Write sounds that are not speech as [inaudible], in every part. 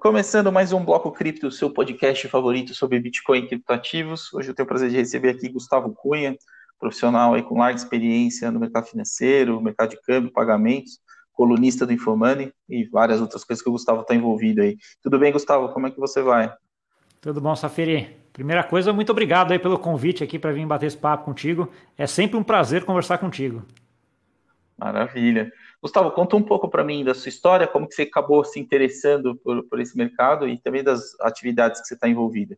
Começando mais um Bloco Cripto, seu podcast favorito sobre Bitcoin e criptoativos. Hoje eu tenho o prazer de receber aqui Gustavo Cunha, profissional aí com larga experiência no mercado financeiro, mercado de câmbio, pagamentos, colunista do Infomoney e várias outras coisas que o Gustavo está envolvido aí. Tudo bem, Gustavo? Como é que você vai? Tudo bom, Safiri? Primeira coisa, muito obrigado aí pelo convite aqui para vir bater esse papo contigo. É sempre um prazer conversar contigo. Maravilha. Gustavo, conta um pouco para mim da sua história, como que você acabou se interessando por, por esse mercado e também das atividades que você está envolvida.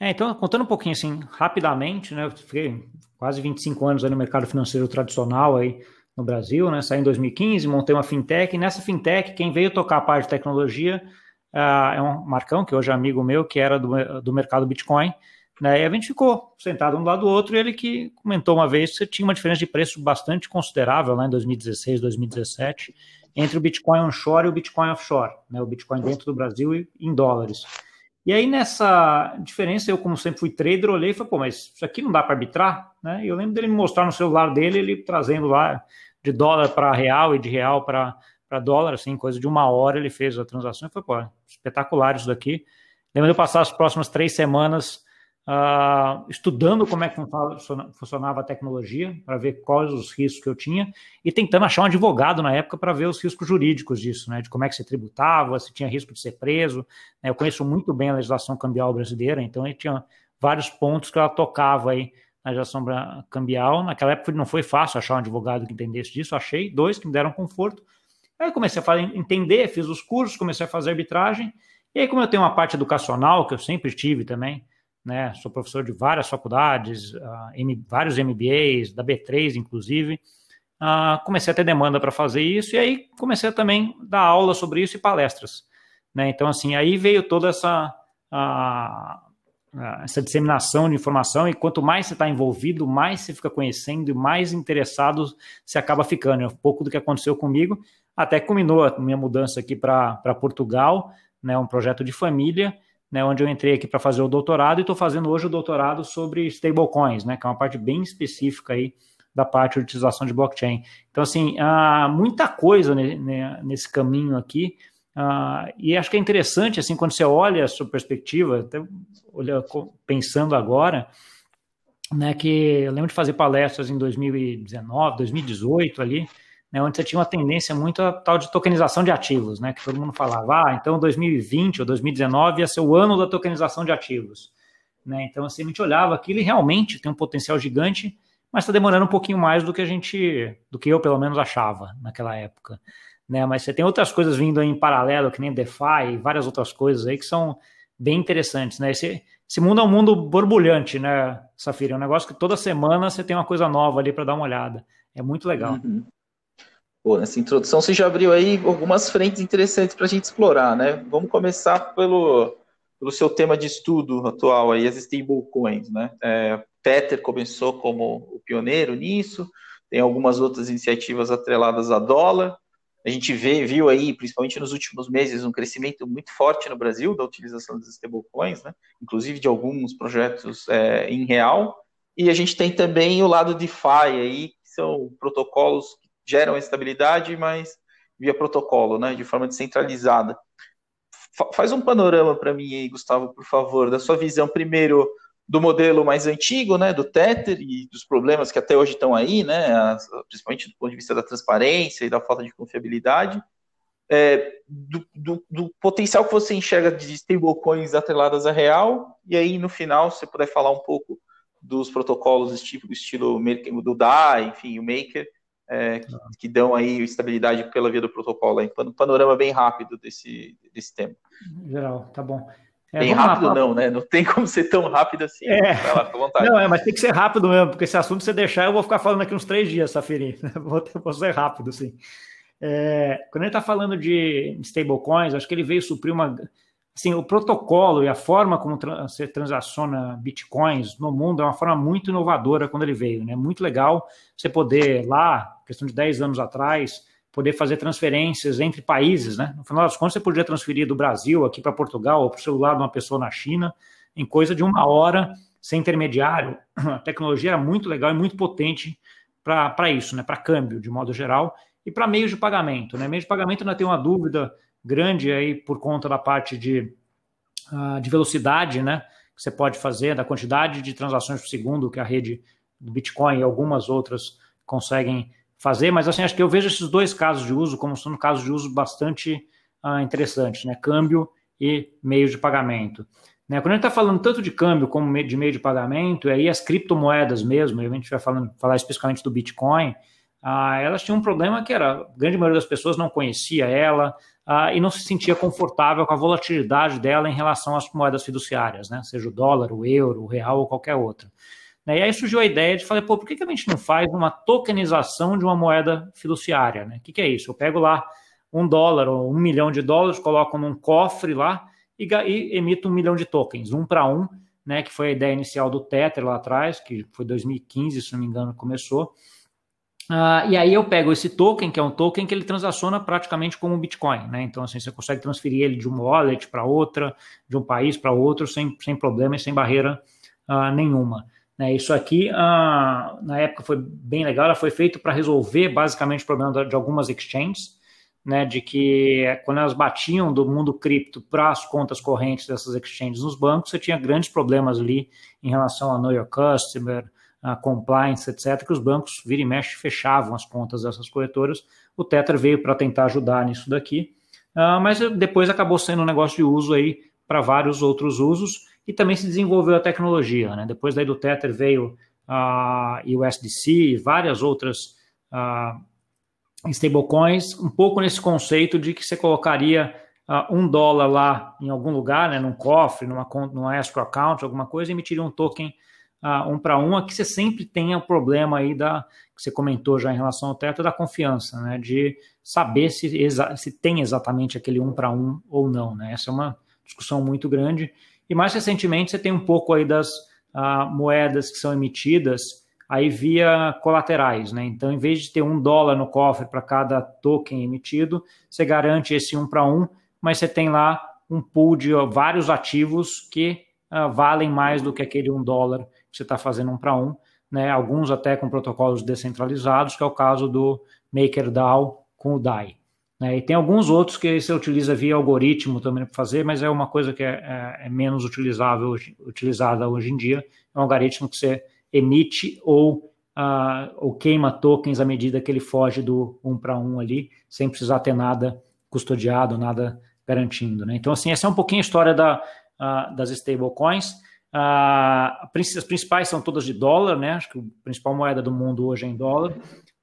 É, então, contando um pouquinho assim, rapidamente, né, eu fiquei quase 25 anos no mercado financeiro tradicional aí no Brasil, né, saí em 2015, montei uma fintech, e nessa fintech, quem veio tocar a parte de tecnologia uh, é um Marcão, que hoje é amigo meu, que era do, do mercado Bitcoin, né? E a gente ficou sentado um lado do outro e ele que comentou uma vez que tinha uma diferença de preço bastante considerável lá em 2016, 2017, entre o Bitcoin onshore e o Bitcoin offshore, né? o Bitcoin dentro do Brasil e em dólares. E aí, nessa diferença, eu, como sempre fui trader, olhei e falei, pô, mas isso aqui não dá para arbitrar? Né? E eu lembro dele me mostrar no celular dele, ele trazendo lá de dólar para real e de real para dólar, assim, coisa de uma hora ele fez a transação. e falei, pô, espetacular isso daqui. Lembro de eu passar as próximas três semanas uh, estudando como é que funcionava a tecnologia, para ver quais os riscos que eu tinha, e tentando achar um advogado na época para ver os riscos jurídicos disso, né? De como é que se tributava, se tinha risco de ser preso. Né? Eu conheço muito bem a legislação cambial brasileira, então ele tinha vários pontos que ela tocava aí na legislação cambial. Naquela época não foi fácil achar um advogado que entendesse disso, achei dois que me deram conforto. Aí comecei a entender, fiz os cursos, comecei a fazer arbitragem. E aí, como eu tenho uma parte educacional, que eu sempre tive também, né? Sou professor de várias faculdades, uh, M, vários MBAs, da B3, inclusive. Uh, comecei a ter demanda para fazer isso e aí comecei a também dar aula sobre isso e palestras. Né? Então, assim, aí veio toda essa, uh, essa disseminação de informação e quanto mais você está envolvido, mais você fica conhecendo e mais interessado você acaba ficando. É um pouco do que aconteceu comigo, até culminou a minha mudança aqui para Portugal, né? um projeto de família, né, onde eu entrei aqui para fazer o doutorado e estou fazendo hoje o doutorado sobre stablecoins, né, que é uma parte bem específica aí da parte de utilização de blockchain. Então, assim, há muita coisa nesse caminho aqui, uh, e acho que é interessante, assim, quando você olha a sua perspectiva, até olha, pensando agora, né, que eu lembro de fazer palestras em 2019, 2018 ali, né, onde você tinha uma tendência muito a tal de tokenização de ativos, né, que todo mundo falava, ah, então 2020 ou 2019 ia ser o ano da tokenização de ativos. Né, então, assim, a gente olhava aquilo e realmente tem um potencial gigante, mas está demorando um pouquinho mais do que a gente, do que eu pelo menos achava naquela época. Né, mas você tem outras coisas vindo aí em paralelo, que nem DeFi e várias outras coisas aí que são bem interessantes, né? Esse, esse mundo é um mundo borbulhante, né, Safira? É um negócio que toda semana você tem uma coisa nova ali para dar uma olhada. É muito legal. Uhum. Pô, nessa introdução você já abriu aí algumas frentes interessantes para a gente explorar, né? Vamos começar pelo, pelo seu tema de estudo atual aí, as stablecoins, né? É, Tether começou como o pioneiro nisso, tem algumas outras iniciativas atreladas a dólar. A gente vê, viu aí, principalmente nos últimos meses, um crescimento muito forte no Brasil da utilização das stablecoins, né? inclusive de alguns projetos é, em real. E a gente tem também o lado de DeFi aí, que são protocolos geram estabilidade, mas via protocolo, né, de forma descentralizada. Faz um panorama para mim aí, Gustavo, por favor, da sua visão primeiro do modelo mais antigo, né, do Tether e dos problemas que até hoje estão aí, né, principalmente do ponto de vista da transparência e da falta de confiabilidade, é, do, do, do, potencial que você enxerga de stablecoins atreladas a real, e aí no final, você puder falar um pouco dos protocolos estilo, estilo do DAI, enfim, o Maker, é, que, que, dão aí estabilidade pela via do protocolo. Aí, um panorama bem rápido desse, desse tema. Geral, tá bom. É, bem rápido lá, não, né? Não tem como ser tão rápido assim. É. Vai lá, vontade. Não, é, mas tem que ser rápido mesmo, porque esse assunto você deixar, eu vou ficar falando aqui uns três dias, Safiri. [laughs] Vou, vou ser rápido, sim. É, quando ele está falando de stablecoins, acho que ele veio suprir uma assim, o protocolo e a forma como tra transaciona bitcoins no mundo é uma forma muito inovadora quando ele veio, né? Muito legal você poder lá, questão de 10 anos atrás, poder fazer transferências entre países, né? No final das contas, você podia transferir do Brasil aqui para Portugal ou para o celular de uma pessoa na China em coisa de uma hora, sem intermediário. A tecnologia era muito legal e muito potente para isso, né? Para câmbio, de modo geral, e para meios de pagamento, né? Meio de pagamento ainda tem uma dúvida grande aí por conta da parte de, uh, de velocidade, né? Que você pode fazer, da quantidade de transações por segundo que a rede do Bitcoin e algumas outras conseguem fazer, mas assim, acho que eu vejo esses dois casos de uso como sendo casos de uso bastante uh, interessantes, né? Câmbio e meio de pagamento. Né? Quando a gente está falando tanto de câmbio como de meio de pagamento, e aí as criptomoedas mesmo, a gente vai falando, falar especificamente do Bitcoin, ah, elas tinham um problema que era, a grande maioria das pessoas não conhecia ela ah, e não se sentia confortável com a volatilidade dela em relação às moedas fiduciárias, né? seja o dólar, o euro, o real ou qualquer outra. E aí surgiu a ideia de falar, pô, por que, a gente não faz uma tokenização de uma moeda fiduciária? Né? O que, que é isso? Eu pego lá um dólar ou um milhão de dólares, coloco num cofre lá e, e emito um milhão de tokens, um para um, né, que foi a ideia inicial do Tether lá atrás, que foi 2015, se não me engano, começou. Uh, e aí eu pego esse token, que é um token que ele transaciona praticamente como um Bitcoin, né? Então, assim, você consegue transferir ele de uma wallet para outra, de um país para outro, sem, sem problema e sem barreira uh, nenhuma. Né? Isso aqui, uh, na época, foi bem legal, ela foi feito para resolver basicamente o problema de algumas exchanges, né, de que quando elas batiam do mundo cripto para as contas correntes dessas exchanges nos bancos, você tinha grandes problemas ali em relação a know your customer, a compliance, etc., que os bancos, vira e mexe, fechavam as contas dessas corretoras. O Tether veio para tentar ajudar nisso daqui, uh, mas depois acabou sendo um negócio de uso aí para vários outros usos e também se desenvolveu a tecnologia. Né? Depois daí do Tether veio a uh, USDC e várias outras uh, stablecoins, um pouco nesse conceito de que você colocaria uh, um dólar lá em algum lugar, né, num cofre, numa, numa escrow account, alguma coisa, e emitiria um token uh, um para um, aqui você sempre tem o problema aí da, que você comentou já em relação ao teto, da confiança, né, de saber se, se tem exatamente aquele um para um ou não, né, essa é uma discussão muito grande, e mais recentemente você tem um pouco aí das uh, moedas que são emitidas, aí via colaterais, né? Então, em vez de ter um dólar no cofre para cada token emitido, você garante esse um para um, mas você tem lá um pool de vários ativos que uh, valem mais do que aquele um dólar você está fazendo um para um, né? Alguns até com protocolos descentralizados, que é o caso do MakerDAO com o DAI. Né? E tem alguns outros que você utiliza via algoritmo também para fazer, mas é uma coisa que é, é, é menos utilizável, utilizada hoje em dia. É um algoritmo que você emite ou, uh, ou queima tokens à medida que ele foge do um para um ali, sem precisar ter nada custodiado, nada garantindo. Né? Então, assim, essa é um pouquinho a história da, uh, das stablecoins. Uh, as principais são todas de dólar, né? Acho que a principal moeda do mundo hoje é em dólar.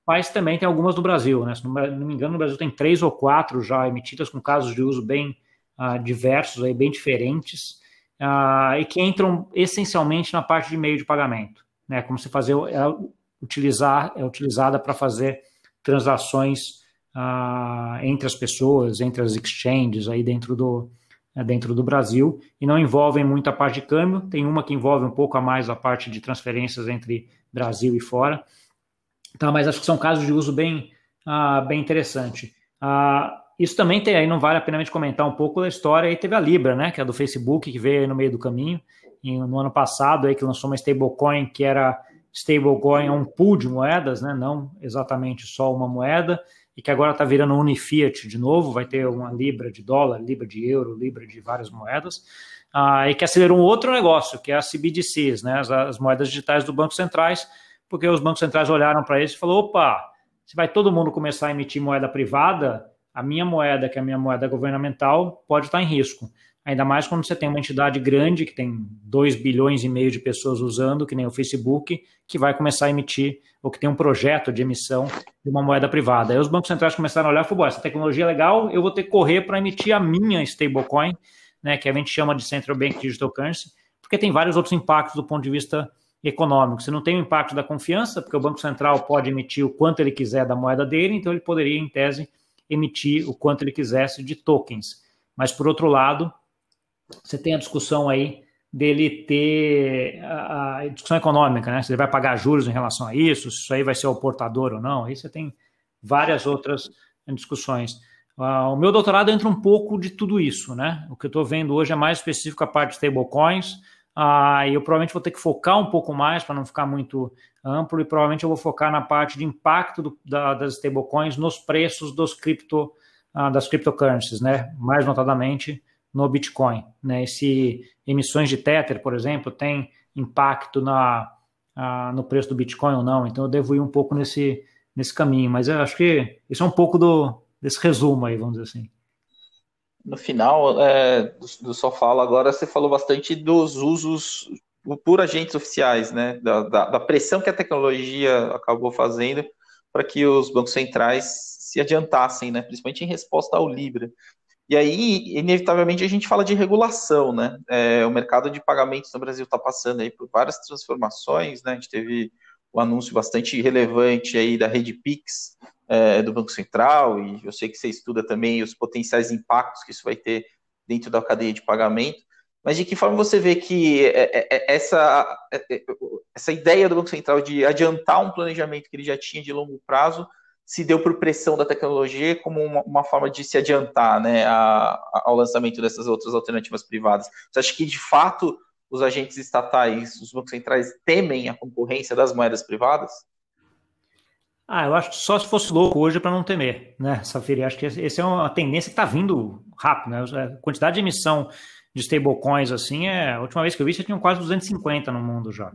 Mas também tem algumas no Brasil, né? Se não me engano, no Brasil tem três ou quatro já emitidas com casos de uso bem uh, diversos, aí, bem diferentes, uh, e que entram essencialmente na parte de meio de pagamento né? Como se fazer é, utilizar é utilizada para fazer transações ah, entre as pessoas, entre as exchanges aí dentro do dentro do Brasil e não envolvem muito a parte de câmbio. Tem uma que envolve um pouco a mais a parte de transferências entre Brasil e fora. Tá, mas acho que são casos de uso bem ah, bem interessante. Ah, isso também tem aí, não vale a pena a gente comentar um pouco da história. Aí teve a Libra, né, que é do Facebook, que veio no meio do caminho no ano passado aí que lançou uma stablecoin que era stablecoin um pool de moedas, né? Não exatamente só uma moeda e que agora está virando Unifiat de novo, vai ter uma libra de dólar, libra de euro, libra de várias moedas, ah, e que acelerou um outro negócio, que é a CBDCs, né, as, as moedas digitais do Banco Centrais, porque os bancos centrais olharam para isso e falaram, opa, se vai todo mundo começar a emitir moeda privada, a minha moeda, que é a minha moeda governamental, pode estar em risco. Ainda mais quando você tem uma entidade grande, que tem 2 bilhões e meio de pessoas usando, que nem o Facebook, que vai começar a emitir, ou que tem um projeto de emissão de uma moeda privada. Aí os bancos centrais começaram a olhar e falaram, essa tecnologia é legal, eu vou ter que correr para emitir a minha stablecoin, né, que a gente chama de Central Bank Digital Currency, porque tem vários outros impactos do ponto de vista econômico. Você não tem o impacto da confiança, porque o Banco Central pode emitir o quanto ele quiser da moeda dele, então ele poderia, em tese, emitir o quanto ele quisesse de tokens. Mas, por outro lado, você tem a discussão aí dele ter a, a, discussão econômica, né? Se ele vai pagar juros em relação a isso, se isso aí vai ser o portador ou não. Aí você tem várias outras discussões. Uh, o meu doutorado entra um pouco de tudo isso, né? O que eu estou vendo hoje é mais específico a parte de stablecoins, uh, e eu provavelmente vou ter que focar um pouco mais para não ficar muito amplo, e provavelmente eu vou focar na parte de impacto do, da, das stablecoins nos preços dos cripto ah, das cryptocurrencies, né? Mais notadamente no Bitcoin, né? E se emissões de Tether, por exemplo, tem impacto na, ah, no preço do Bitcoin ou não. Então eu devo ir um pouco nesse, nesse caminho, mas eu acho que isso é um pouco do, desse resumo aí, vamos dizer assim. No final é, do, do Só Fala agora, você falou bastante dos usos por agentes oficiais, né? Da, da, da pressão que a tecnologia acabou fazendo para que os bancos centrais se adiantassem, né? Principalmente em resposta ao Libra. E aí, inevitavelmente, a gente fala de regulação, né? É, o mercado de pagamentos no Brasil está passando aí por várias transformações, né? A gente teve um anúncio bastante relevante aí da rede Pix é, do Banco Central, e eu sei que você estuda também os potenciais impactos que isso vai ter dentro da cadeia de pagamento. Mas de que forma você vê que é, é, é, essa, essa ideia do Banco Central de adiantar um planejamento que ele já tinha de longo prazo se deu por pressão da tecnologia como uma, uma forma de se adiantar né, a, a, ao lançamento dessas outras alternativas privadas? Você acha que, de fato, os agentes estatais, os bancos centrais, temem a concorrência das moedas privadas? Ah, eu acho que só se fosse louco hoje para não temer, né, Safiri? Acho que essa é uma tendência que está vindo rápido, né? A quantidade de emissão de stablecoins, assim, é, a última vez que eu vi, você tinha quase 250 no mundo já.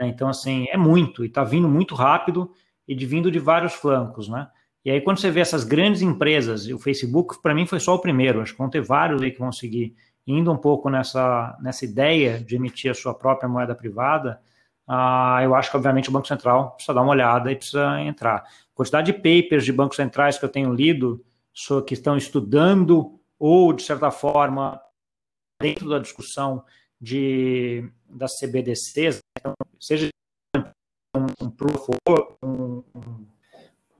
Então, assim, é muito, e está vindo muito rápido e de vindo de vários flancos, né? E aí, quando você vê essas grandes empresas, o Facebook, para mim, foi só o primeiro, acho que vão ter vários aí que vão seguir indo um pouco nessa, nessa ideia de emitir a sua própria moeda privada, ah, eu acho que, obviamente, o Banco Central precisa dar uma olhada e precisa entrar. A quantidade de papers de bancos centrais que eu tenho lido, que estão estudando ou, de certa forma, dentro da discussão de, das CBDCs, então, seja um, um proof of um,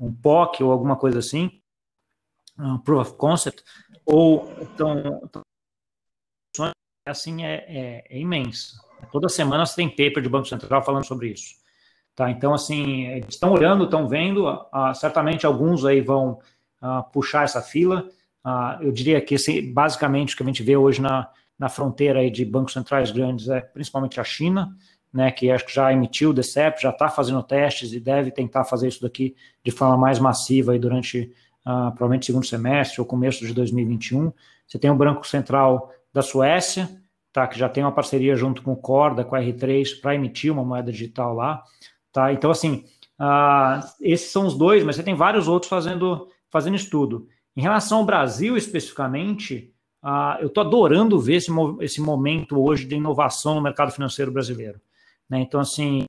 um, POC ou alguma coisa assim, um proof of concept, ou então, assim é, é, é imenso. Toda semana você tem paper de Banco Central falando sobre isso. Tá, então, assim, eles estão olhando, estão vendo, uh, certamente alguns aí vão uh, puxar essa fila. Eu diria que, esse, basicamente, o que a gente vê hoje na, na fronteira aí de bancos centrais grandes é principalmente a China, né, que acho que já emitiu o DCEP, já está fazendo testes e deve tentar fazer isso daqui de forma mais massiva aí durante uh, provavelmente segundo semestre ou começo de 2021. Você tem o Banco Central da Suécia, tá, que já tem uma parceria junto com o Corda, com a R3, para emitir uma moeda digital lá. Tá? Então, assim, uh, esses são os dois, mas você tem vários outros fazendo, fazendo estudo. Em relação ao Brasil especificamente, uh, eu estou adorando ver esse, esse momento hoje de inovação no mercado financeiro brasileiro. Né? Então, assim,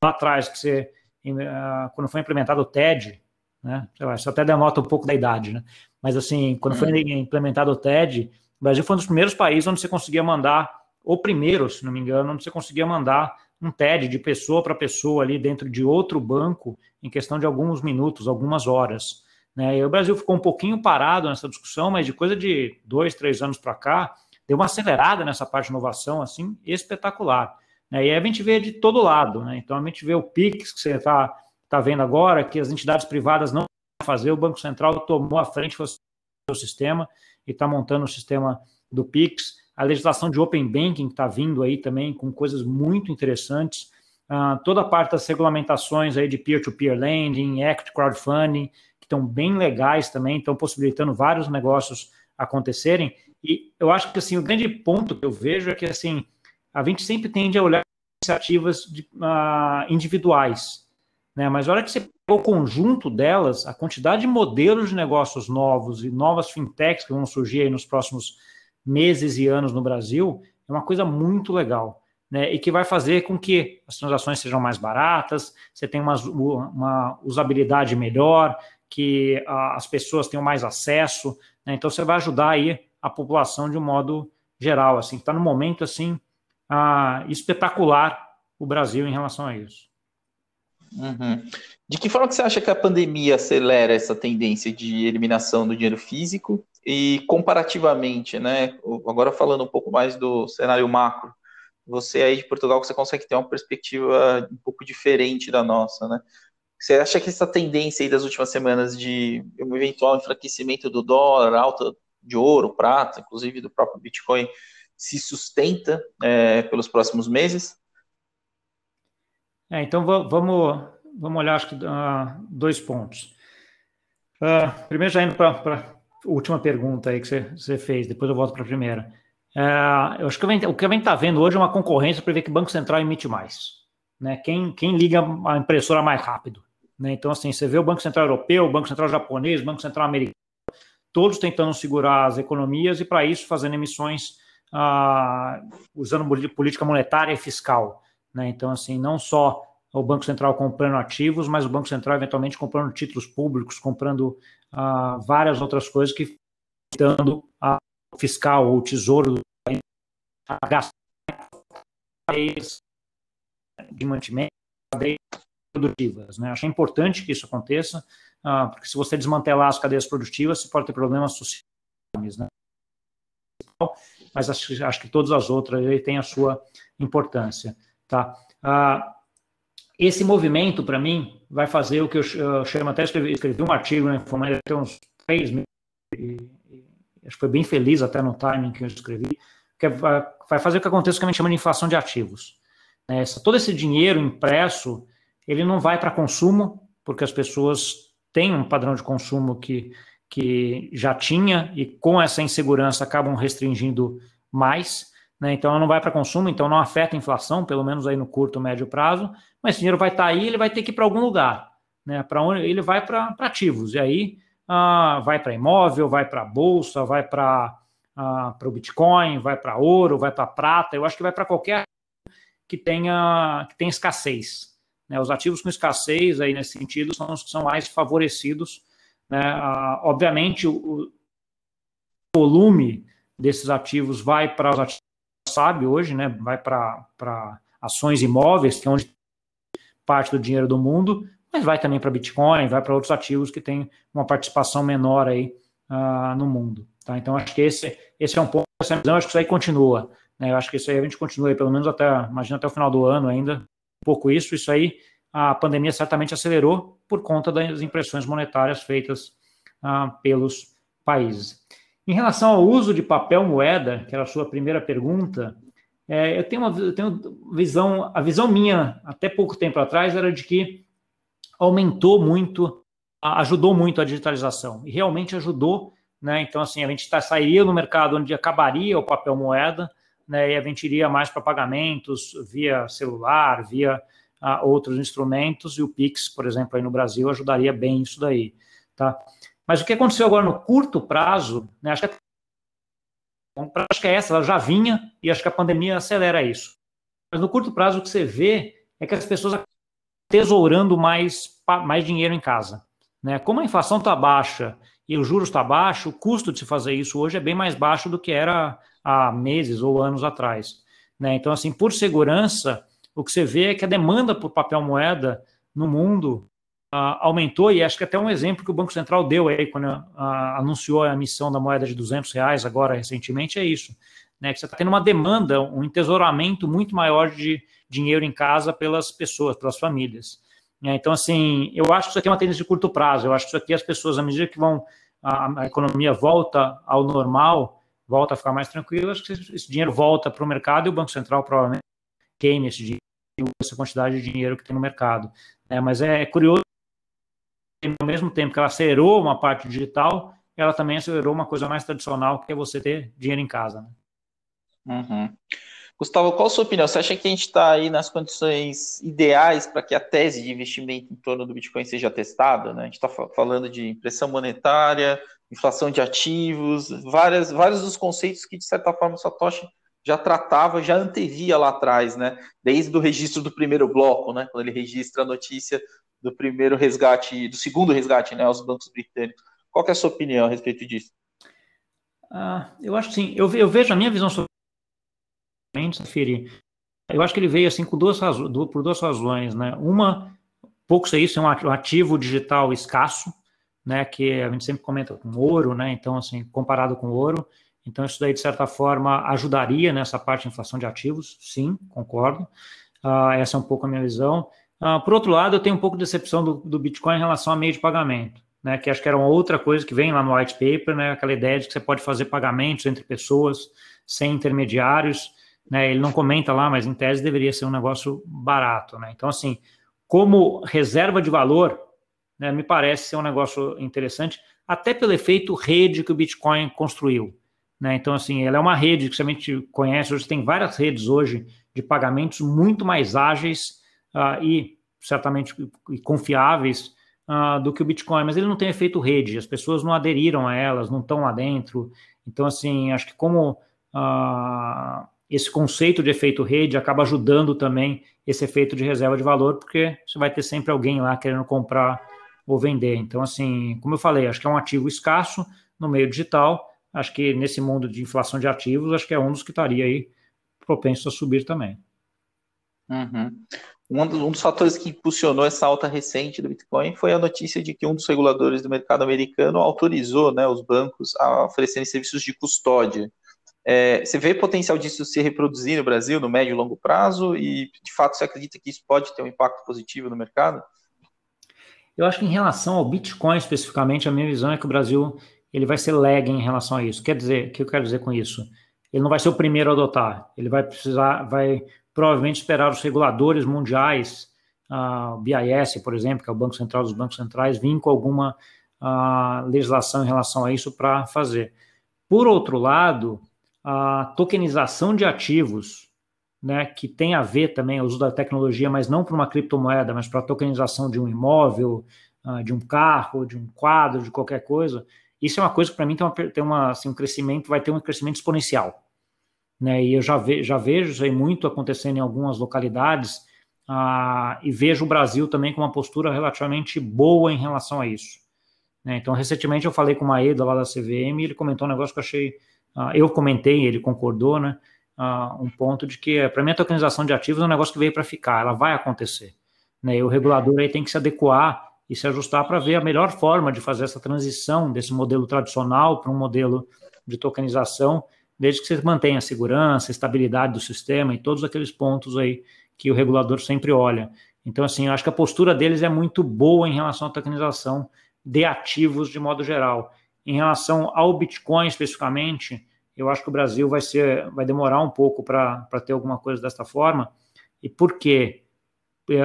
lá atrás, que você, uh, quando foi implementado o TED, né? Lá, isso até denota um pouco da idade, né? Mas, assim, quando foi uhum. implementado o TED, o Brasil foi um dos primeiros países onde você conseguia mandar, ou primeiro, se não me engano, onde você conseguia mandar um TED de pessoa para pessoa ali dentro de outro banco em questão de alguns minutos, algumas horas. Né? E o Brasil ficou um pouquinho parado nessa discussão, mas de coisa de dois, três anos para cá, deu uma acelerada nessa parte de inovação assim espetacular. Né? E aí a gente vê de todo lado. Né? Então a gente vê o PIX que você está tá vendo agora, que as entidades privadas não fazer, o Banco Central tomou a frente do sistema e está montando o sistema do PIX. A legislação de Open Banking está vindo aí também com coisas muito interessantes. Uh, toda a parte das regulamentações aí de peer-to-peer -peer lending, equity crowdfunding, que estão bem legais também, estão possibilitando vários negócios acontecerem. E eu acho que assim o grande ponto que eu vejo é que assim a gente sempre tende a olhar iniciativas de, uh, individuais, né? Mas a hora que você pega o conjunto delas, a quantidade de modelos de negócios novos e novas fintechs que vão surgir aí nos próximos meses e anos no Brasil é uma coisa muito legal. Né, e que vai fazer com que as transações sejam mais baratas, você tenha uma, uma usabilidade melhor, que as pessoas tenham mais acesso, né, então você vai ajudar aí a população de um modo geral, assim, está no momento assim ah, espetacular o Brasil em relação a isso. Uhum. De que forma que você acha que a pandemia acelera essa tendência de eliminação do dinheiro físico e comparativamente, né? Agora falando um pouco mais do cenário macro, você aí de Portugal você consegue ter uma perspectiva um pouco diferente da nossa, né? Você acha que essa tendência aí das últimas semanas de um eventual enfraquecimento do dólar, alta de ouro, prata, inclusive do próprio Bitcoin, se sustenta é, pelos próximos meses? É, então vamos, vamos olhar acho que uh, dois pontos. Uh, primeiro, já indo para a última pergunta aí que você, fez, depois eu volto para a primeira. Uh, eu acho que o que a gente está vendo hoje é uma concorrência para ver que Banco Central emite mais. Né? Quem, quem liga a impressora mais rápido. Né? Então, assim, você vê o Banco Central Europeu, o Banco Central Japonês, o Banco Central Americano, todos tentando segurar as economias e, para isso, fazendo emissões uh, usando política monetária e fiscal. Né? Então, assim, não só o Banco Central comprando ativos, mas o Banco Central eventualmente comprando títulos públicos, comprando uh, várias outras coisas que dando a fiscal ou o tesouro a gastar de mantimento produtivas. Né? Acho importante que isso aconteça, uh, porque se você desmantelar as cadeias produtivas, você pode ter problemas sociais. Né? Mas acho, acho que todas as outras têm a sua importância. Tá? Uh, esse movimento, para mim, vai fazer o que eu, eu chamo, até escrevi, escrevi um artigo, né, foi até uns três meses, acho que foi bem feliz até no timing que eu escrevi, que vai, vai fazer o que acontece que a gente chama de inflação de ativos. Né, essa, todo esse dinheiro impresso, ele não vai para consumo, porque as pessoas têm um padrão de consumo que, que já tinha, e com essa insegurança acabam restringindo mais, né? Então ela não vai para consumo, então não afeta a inflação, pelo menos aí no curto, médio prazo, mas esse dinheiro vai estar tá aí, ele vai ter que ir para algum lugar. Né? Para onde ele vai para ativos, e aí ah, vai para imóvel, vai para bolsa, vai para ah, o Bitcoin, vai para ouro, vai para prata, eu acho que vai para qualquer que tenha, que tenha escassez. Né? Os ativos com escassez, aí nesse sentido, são os que são mais favorecidos. Né? Ah, obviamente, o, volume desses ativos vai para os ativos sabe hoje, né, vai para ações imóveis, que é onde parte do dinheiro do mundo, mas vai também para Bitcoin, vai para outros ativos que têm uma participação menor aí uh, no mundo. Tá? Então, acho que esse, esse é um ponto, essa visão, acho que isso aí continua. Né? Eu acho que isso aí a gente continua aí, pelo menos até, imagina até o final do ano ainda, um pouco isso, isso aí a pandemia certamente acelerou por conta das impressões monetárias feitas uh, pelos países. Em relação ao uso de papel moeda, que era a sua primeira pergunta, é, eu tenho uma eu tenho visão, a visão minha até pouco tempo atrás era de que aumentou muito, ajudou muito a digitalização e realmente ajudou, né? Então assim a gente tá, sairia no mercado onde acabaria o papel moeda, né? E a gente iria mais para pagamentos via celular, via ah, outros instrumentos e o Pix, por exemplo, aí no Brasil ajudaria bem isso daí, tá? Mas o que aconteceu agora no curto prazo, né, acho, que a, acho que é essa, ela já vinha e acho que a pandemia acelera isso. Mas no curto prazo o que você vê é que as pessoas tesourando mais, mais dinheiro em casa. Né? Como a inflação está baixa e os juros está baixo, o custo de se fazer isso hoje é bem mais baixo do que era há meses ou anos atrás. Né? Então, assim, por segurança, o que você vê é que a demanda por papel moeda no mundo uh, aumentou, e acho que até um exemplo que o Banco Central deu aí, quando uh, anunciou a emissão da moeda de 200 reais agora recentemente, é isso. Né, que você está tendo uma demanda, um entesouramento muito maior de dinheiro em casa pelas pessoas, pelas famílias. É, então, assim, eu acho que isso aqui é uma tendência de curto prazo. Eu acho que isso aqui as pessoas, à medida que vão a, a economia volta ao normal, volta a ficar mais tranquila, acho que esse dinheiro volta para o mercado e o Banco Central provavelmente queime esse dinheiro, essa quantidade de dinheiro que tem no mercado. É, mas é curioso ao mesmo tempo que ela acelerou uma parte digital, ela também acelerou uma coisa mais tradicional, que é você ter dinheiro em casa. Né? Uhum. Gustavo, qual a sua opinião? Você acha que a gente está aí nas condições ideais para que a tese de investimento em torno do Bitcoin seja testada? Né? A gente está falando de impressão monetária, inflação de ativos, várias, vários dos conceitos que, de certa forma, o Satoshi já tratava, já antevia lá atrás, né? Desde o registro do primeiro bloco, né? Quando ele registra a notícia do primeiro resgate, do segundo resgate, né, aos bancos britânicos. Qual é a sua opinião a respeito disso? Ah, eu acho sim. Eu, eu, vejo a minha visão sobre eu acho que ele veio assim com duas razões, por duas razões, né? Uma, pouco sei isso, é um ativo digital escasso, né? Que a gente sempre comenta com ouro, né? Então, assim, comparado com ouro, então isso daí de certa forma ajudaria nessa parte de inflação de ativos, sim, concordo. Uh, essa é um pouco a minha visão. Uh, por outro lado, eu tenho um pouco de decepção do, do, Bitcoin em relação a meio de pagamento, né? Que acho que era uma outra coisa que vem lá no white paper, né? Aquela ideia de que você pode fazer pagamentos entre pessoas sem intermediários, né? Ele não comenta lá, mas em tese deveria ser um negócio barato, né? Então, assim, como reserva de valor, né, me parece ser um negócio interessante, até pelo efeito rede que o Bitcoin construiu. Né? Então, assim, ela é uma rede que a gente conhece, hoje tem várias redes hoje de pagamentos muito mais ágeis uh, e certamente e confiáveis uh, do que o Bitcoin, mas ele não tem efeito rede, as pessoas não aderiram a elas, não estão lá dentro. Então, assim, acho que como uh, esse conceito de efeito rede acaba ajudando também esse efeito de reserva de valor, porque você vai ter sempre alguém lá querendo comprar ou vender. Então, assim, como eu falei, acho que é um ativo escasso no meio digital. Acho que nesse mundo de inflação de ativos, acho que é um dos que estaria aí propenso a subir também. Uhum. Um, dos, um dos fatores que impulsionou essa alta recente do Bitcoin foi a notícia de que um dos reguladores do mercado americano autorizou né, os bancos a oferecerem serviços de custódia. É, você vê potencial disso se reproduzir no Brasil no médio e longo prazo e, de fato, você acredita que isso pode ter um impacto positivo no mercado? Eu acho que em relação ao Bitcoin especificamente, a minha visão é que o Brasil ele vai ser lag em relação a isso. Quer dizer, o que eu quero dizer com isso? Ele não vai ser o primeiro a adotar. Ele vai precisar, vai provavelmente esperar os reguladores mundiais, uh, BIS, por exemplo, que é o Banco Central dos Bancos Centrais, vir com alguma legislação em relação a isso para fazer. Por outro lado, a tokenização de ativos né, que tem a ver também o uso da tecnologia, mas não para uma criptomoeda, mas para a tokenização de um imóvel, de um carro, de um quadro, de qualquer coisa. Isso é uma coisa que para mim tem, uma, tem uma, assim, um crescimento, vai ter um crescimento exponencial. Né, e eu já, ve, já vejo isso aí muito acontecendo em algumas localidades, uh, e vejo o Brasil também com uma postura relativamente boa em relação a isso. Né, então, recentemente eu falei com o Maeda lá da CVM, e ele comentou um negócio que eu achei, uh, eu comentei, ele concordou, né, uh, um ponto de que, para mim, a tokenização de ativos é um negócio que veio para ficar, ela vai acontecer. Né? E o regulador aí tem que se adequar e se ajustar para ver a melhor forma de fazer essa transição desse modelo tradicional para um modelo de tokenização, desde que você mantenha a segurança, a estabilidade do sistema e todos aqueles pontos aí que o regulador sempre olha. Então, assim, eu acho que a postura deles é muito boa em relação à tokenização de ativos de modo geral. Em relação ao Bitcoin especificamente, eu acho que o Brasil vai ser, vai demorar um pouco para ter alguma coisa desta forma. E por quê? É,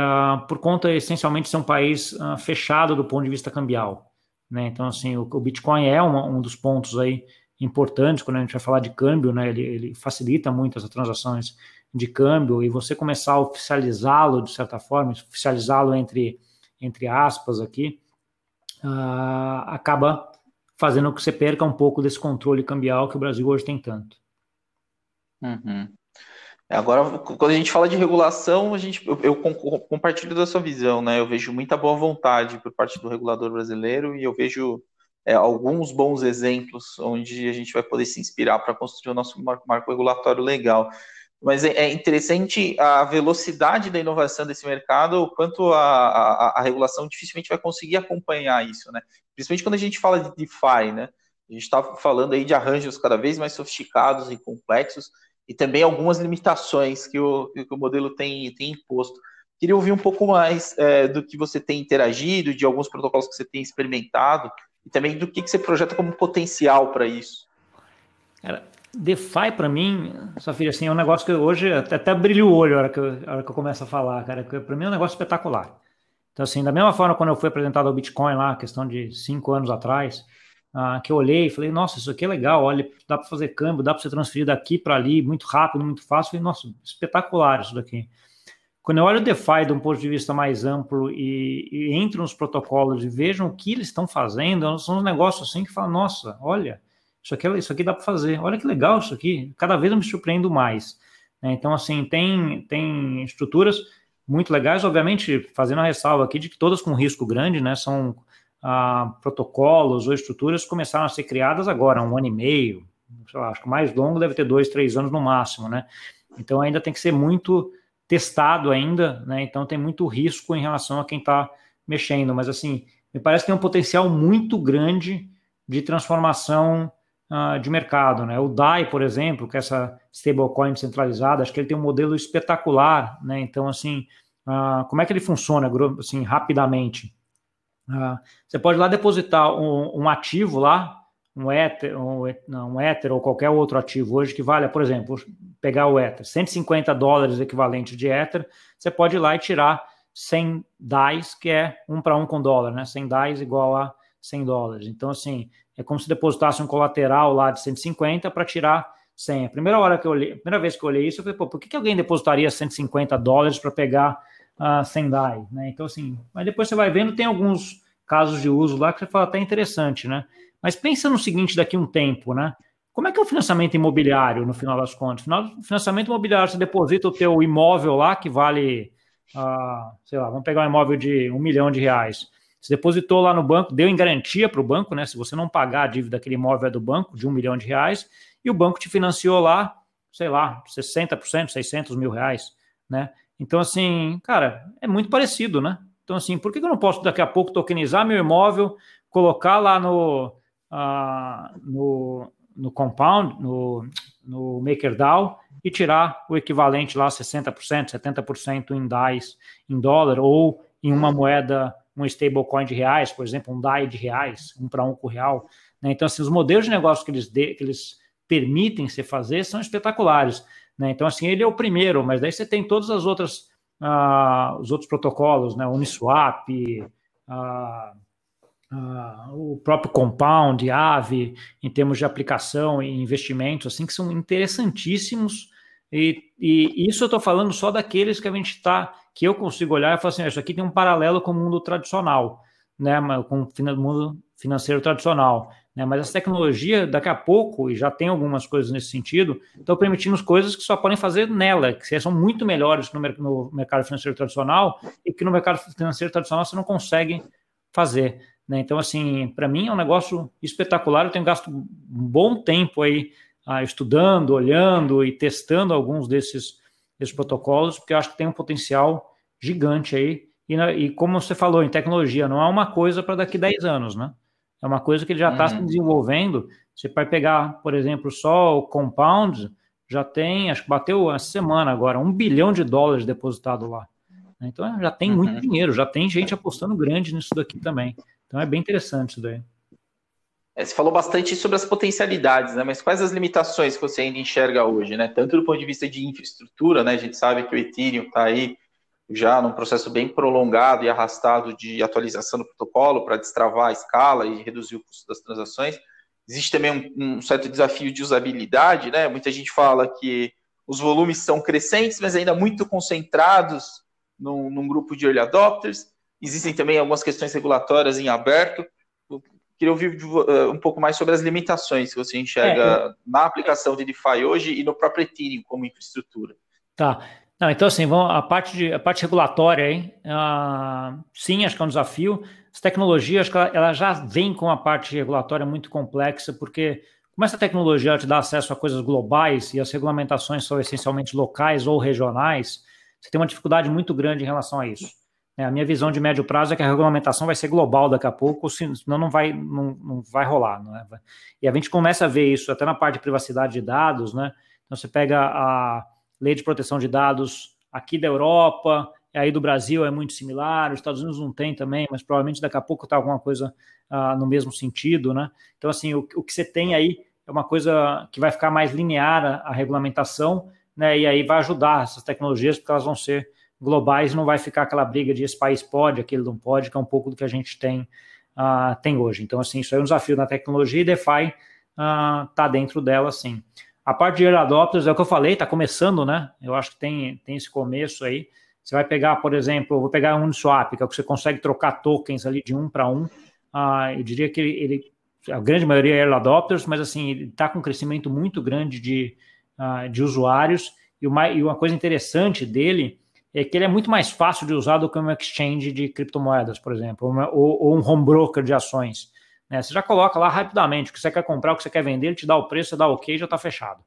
por conta essencialmente de ser um país uh, fechado do ponto de vista cambial. Né? Então, assim, o, o Bitcoin é uma, um dos pontos aí importantes quando a gente vai falar de câmbio, né? Ele, ele facilita muito as transações de câmbio e você começar a oficializá-lo de certa forma, oficializá-lo entre, entre aspas aqui, uh, acaba fazendo com que você perca um pouco desse controle cambial que o Brasil hoje tem tanto. Uhum. Agora, quando a gente fala de regulação, a gente, eu, eu, compartilho da sua visão, né? Eu vejo muita boa vontade por parte do regulador brasileiro e eu vejo é, alguns bons exemplos onde a gente vai poder se inspirar para construir o nosso marco, marco regulatório legal. Mas é, é, interessante a velocidade da inovação desse mercado, o quanto a, a, a regulação dificilmente vai conseguir acompanhar isso, né? principalmente quando a gente fala de DeFi, né? A gente está falando aí de arranjos cada vez mais sofisticados e complexos e também algumas limitações que o, que o modelo tem, tem imposto. Queria ouvir um pouco mais é, do que você tem interagido, de alguns protocolos que você tem experimentado e também do que, que você projeta como potencial para isso. Cara, DeFi para mim, Safira, assim, é um negócio que hoje até, até brilha o olho a hora, que eu, a hora que eu começo a falar, cara. Para mim é um negócio espetacular. Então, assim, da mesma forma, quando eu fui apresentado ao Bitcoin lá, questão de cinco anos atrás, ah, que eu olhei e falei, nossa, isso aqui é legal, olha, dá para fazer câmbio, dá para você transferir daqui para ali, muito rápido, muito fácil. Falei, nossa, espetacular isso daqui. Quando eu olho o DeFi de um ponto de vista mais amplo e, e entro nos protocolos e vejam o que eles estão fazendo, são uns negócios assim que falam, nossa, olha, isso aqui, isso aqui dá para fazer, olha que legal isso aqui, cada vez eu me surpreendo mais. Né? Então, assim, tem, tem estruturas muito legais, obviamente, fazendo a ressalva aqui de que todas com risco grande, né, são ah, protocolos ou estruturas começaram a ser criadas agora, um ano e meio, lá, acho que o mais longo deve ter dois, três anos no máximo, né, então ainda tem que ser muito testado ainda, né, então tem muito risco em relação a quem está mexendo, mas assim, me parece que tem um potencial muito grande de transformação uh, de mercado, né, o DAI, por exemplo, que é essa stablecoin centralizada, acho que ele tem um modelo espetacular, né, então assim, ah, como é que ele funciona, assim, rapidamente? Uh, você pode lá depositar um, um, ativo lá, um Ether, um, um Ether ou qualquer outro ativo hoje que vale, por exemplo, pegar o Ether, 150 dólares equivalente de Ether, você pode ir lá e tirar 100 DAIs, que é um para um com dólar, né? 100 DAIs igual a 100 dólares. Então, assim, é como se depositasse um colateral lá de 150 para tirar 100. A primeira hora que eu olhei, primeira vez que eu olhei isso, eu falei, pô, por que, que alguém depositaria 150 dólares para pegar uh, 100 DAI, né? Então, assim, mas depois você vai vendo, tem alguns casos de uso lá que você fala até interessante, né? Mas pensa no seguinte daqui a um tempo, né? Como é que é o financiamento imobiliário, no final das contas? No financiamento imobiliário, você deposita o teu imóvel lá, que vale, uh, sei lá, vamos pegar um imóvel de um milhão de reais. Você depositou lá no banco, deu em garantia para o banco, né? Se você não pagar a dívida daquele imóvel é do banco, de um milhão de reais, e o banco te financiou lá, sei lá, 60%, 600 mil reais, né? Então, assim, cara, é muito parecido, né? Então, assim, por que eu não posso daqui a pouco tokenizar meu imóvel, colocar lá no, uh, no, no Compound, no, no MakerDAO e tirar o equivalente lá, 60%, 70% em DAIs, em dólar, ou em uma moeda, um stablecoin de reais, por exemplo, um DAI de reais, um para um com real. Né? Então, assim, os modelos de negócio que eles, de, que eles permitem se fazer são espetaculares. Né? Então, assim, ele é o primeiro, mas daí você tem todas as outras, uh, os outros protocolos, né? Uniswap, uh, uh, o próprio Compound, Aave, em termos de aplicação e investimentos, assim, que são interessantíssimos. E, e isso eu estou falando só daqueles que a gente está, que eu consigo olhar e falar assim, isso aqui tem um paralelo com o mundo tradicional, né? Com o mundo financeiro tradicional. Né? Mas essa tecnologia, daqui a pouco, e já tem algumas coisas nesse sentido, estão permitindo coisas que só podem fazer nela, que são muito melhores no, no mercado financeiro tradicional e que no mercado financeiro tradicional você não consegue fazer. Né? Então, assim, para mim é um negócio espetacular. Eu tenho gasto um bom tempo aí ah, estudando, olhando e testando alguns desses, desses protocolos, porque eu acho que tem um potencial gigante aí. E, e como você falou, em tecnologia, não é uma coisa para daqui a 10 anos, né? É uma coisa que ele já está uhum. se desenvolvendo. Você vai pegar, por exemplo, só o Compound, já tem, acho que bateu essa semana agora, um bilhão de dólares depositado lá. Então já tem uhum. muito dinheiro, já tem gente apostando grande nisso daqui também. Então é bem interessante isso daí. É, você falou bastante sobre as potencialidades, né? Mas quais as limitações que você ainda enxerga hoje, né? Tanto do ponto de vista de infraestrutura, né? A gente sabe que o Ethereum está aí já num processo bem prolongado e arrastado de atualização do protocolo para destravar a escala e reduzir o custo das transações. Existe também um, um, certo desafio de usabilidade, né? Muita gente fala que os volumes são crescentes, mas ainda muito concentrados num, num grupo de early adopters. Existem também algumas questões regulatórias em aberto. Eu queria ouvir uh, um pouco mais sobre as limitações que você enxerga é, na aplicação de DeFi hoje e no próprio Ethereum como infraestrutura. Tá. Não, então, assim, vamos, a, parte de, a parte regulatória, hein? Ah, sim, acho que é um desafio. Essa tecnologia, acho que ela, ela, já vem com uma parte regulatória muito complexa, porque como essa tecnologia te dá acesso a coisas globais e as regulamentações são essencialmente locais ou regionais, você tem uma dificuldade muito grande em relação a isso. É, a minha visão de médio prazo é que a regulamentação vai ser global daqui a pouco, senão não vai, não, não vai rolar. Não é? E a gente começa a ver isso até na parte de privacidade de dados, né? Então você pega a lei de proteção de dados aqui da Europa, aí do Brasil é muito similar, os Estados Unidos não tem também, mas provavelmente daqui a pouco está alguma coisa uh, no mesmo sentido, né? Então, assim, o, o, que você tem aí é uma coisa que vai ficar mais linear a, a, regulamentação, né? E aí vai ajudar essas tecnologias, porque elas vão ser globais não vai ficar aquela briga de esse país pode, aquele não pode, que é um pouco do que a gente tem, uh, tem hoje. Então, assim, isso é um desafio na tecnologia e DeFi está uh, dentro dela, sim. A parte de adopters é o que eu falei, está começando, né? Eu acho que tem, tem esse começo aí. Você vai pegar, por exemplo, vou pegar um Uniswap, que é o que você consegue trocar tokens ali de um para um. Uh, eu diria que ele, a grande maioria é early adopters, mas assim, está com um crescimento muito grande de, uh, de usuários. E uma, e uma coisa interessante dele é que ele é muito mais fácil de usar do que um exchange de criptomoedas, por exemplo, ou, ou um home broker de ações. Né? Você já coloca lá rapidamente o que você quer comprar, o que você quer vender, ele te dá o preço, você dá ok, já está fechado.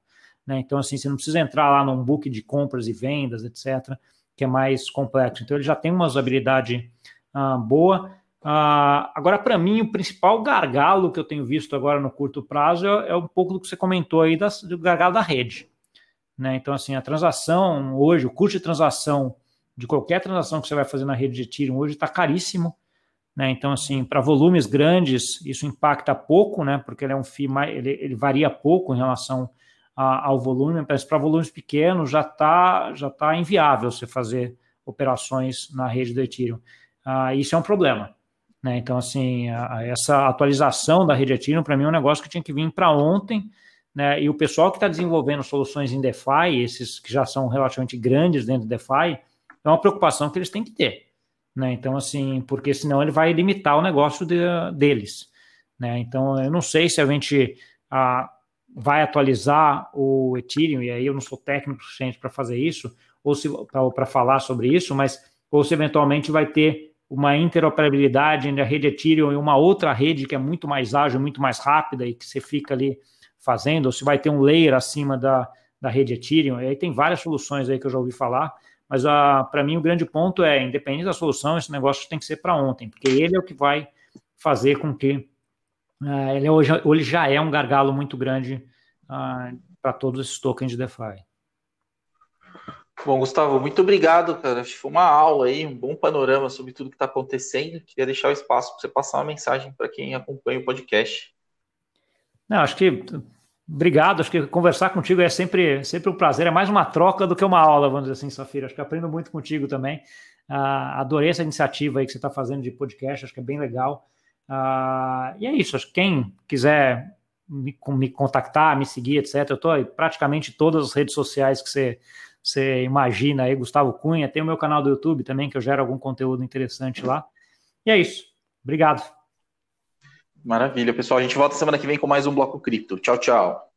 Né? Então, assim, você não precisa entrar lá num book de compras e vendas, etc., que é mais complexo. Então, ele já tem uma usabilidade uh, boa. Uh, agora, para mim, o principal gargalo que eu tenho visto agora no curto prazo é, é um pouco do que você comentou aí das, do gargalo da rede. Né? Então, assim, a transação hoje, o custo de transação de qualquer transação que você vai fazer na rede de Ethereum hoje está caríssimo. Né? Então, assim, para volumes grandes, isso impacta pouco, né? porque ele é um FII, mais, ele, ele varia pouco em relação a, ao volume, mas para volumes pequenos já está já tá inviável você fazer operações na rede do Ethereum. Ah, isso é um problema. Né? Então, assim, a, essa atualização da rede Ethereum, para mim, é um negócio que tinha que vir para ontem, né? E o pessoal que está desenvolvendo soluções em DeFi, esses que já são relativamente grandes dentro do DeFi, é uma preocupação que eles têm que ter. Né? Então, assim, porque senão ele vai limitar o negócio de, deles. Né? Então, eu não sei se a gente a, vai atualizar o Ethereum, e aí eu não sou técnico suficiente para fazer isso, ou se para falar sobre isso, mas ou se eventualmente vai ter uma interoperabilidade entre a rede Ethereum e uma outra rede que é muito mais ágil, muito mais rápida e que você fica ali fazendo, ou se vai ter um layer acima da, da rede Ethereum. E aí tem várias soluções aí que eu já ouvi falar, mas ah, para mim o grande ponto é, independente da solução, esse negócio tem que ser para ontem, porque ele é o que vai fazer com que uh, ele, hoje, ele já é um gargalo muito grande uh, para todos esses tokens de DeFi. Bom, Gustavo, muito obrigado, cara. Acho que foi uma aula aí, um bom panorama sobre tudo que está acontecendo. Queria deixar o espaço para você passar uma mensagem para quem acompanha o podcast. Não, acho que obrigado. Acho que conversar contigo é sempre, sempre um prazer. É mais uma troca do que uma aula, vamos dizer assim, Safira. Acho que aprendo muito contigo também. Uh, adorei essa iniciativa aí que você está fazendo de podcast. Acho que é bem legal. Uh, e é isso. Acho que quem quiser me, me contactar, me seguir, etc. Eu estou praticamente todas as redes sociais que você, você imagina aí, Gustavo Cunha. Tem o meu canal do YouTube também, que eu gero algum conteúdo interessante lá. E é isso. Obrigado. Maravilha, pessoal. A gente volta semana que vem com mais um Bloco Cripto. Tchau, tchau.